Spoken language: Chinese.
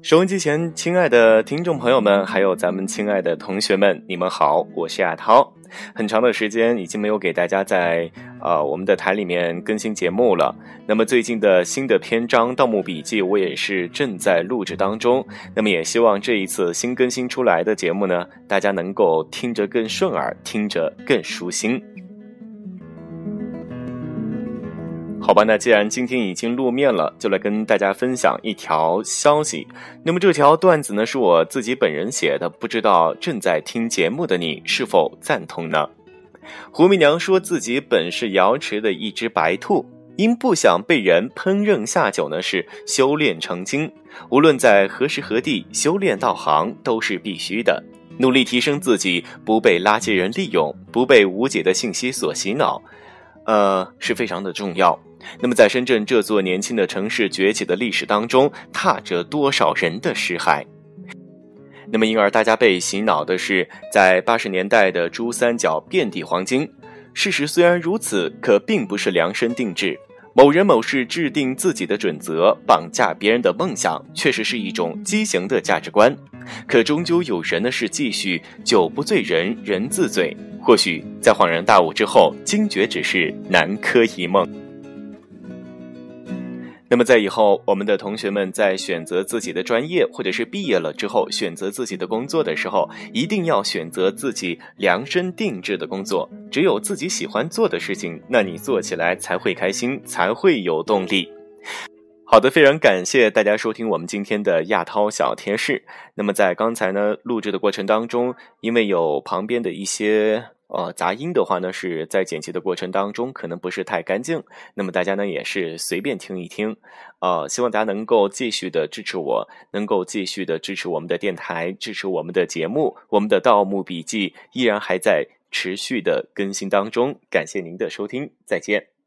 收音机前，亲爱的听众朋友们，还有咱们亲爱的同学们，你们好，我是亚涛。很长的时间已经没有给大家在呃我们的台里面更新节目了。那么最近的新的篇章《盗墓笔记》，我也是正在录制当中。那么也希望这一次新更新出来的节目呢，大家能够听着更顺耳，听着更舒心。好吧，那既然今天已经露面了，就来跟大家分享一条消息。那么这条段子呢，是我自己本人写的，不知道正在听节目的你是否赞同呢？胡媚娘说自己本是瑶池的一只白兔，因不想被人烹饪下酒呢，是修炼成精。无论在何时何地，修炼道行都是必须的。努力提升自己，不被垃圾人利用，不被无解的信息所洗脑，呃，是非常的重要。那么，在深圳这座年轻的城市崛起的历史当中，踏着多少人的尸骸？那么，因而大家被洗脑的是，在八十年代的珠三角遍地黄金。事实虽然如此，可并不是量身定制。某人某事制定自己的准则，绑架别人的梦想，确实是一种畸形的价值观。可终究有人呢，是继续酒不醉人人自醉。或许在恍然大悟之后，惊觉只是南柯一梦。那么，在以后，我们的同学们在选择自己的专业，或者是毕业了之后选择自己的工作的时候，一定要选择自己量身定制的工作。只有自己喜欢做的事情，那你做起来才会开心，才会有动力。好的，非常感谢大家收听我们今天的亚涛小贴士。那么，在刚才呢录制的过程当中，因为有旁边的一些。呃，杂音的话呢，是在剪辑的过程当中可能不是太干净，那么大家呢也是随便听一听，呃，希望大家能够继续的支持我，能够继续的支持我们的电台，支持我们的节目，我们的《盗墓笔记》依然还在持续的更新当中，感谢您的收听，再见。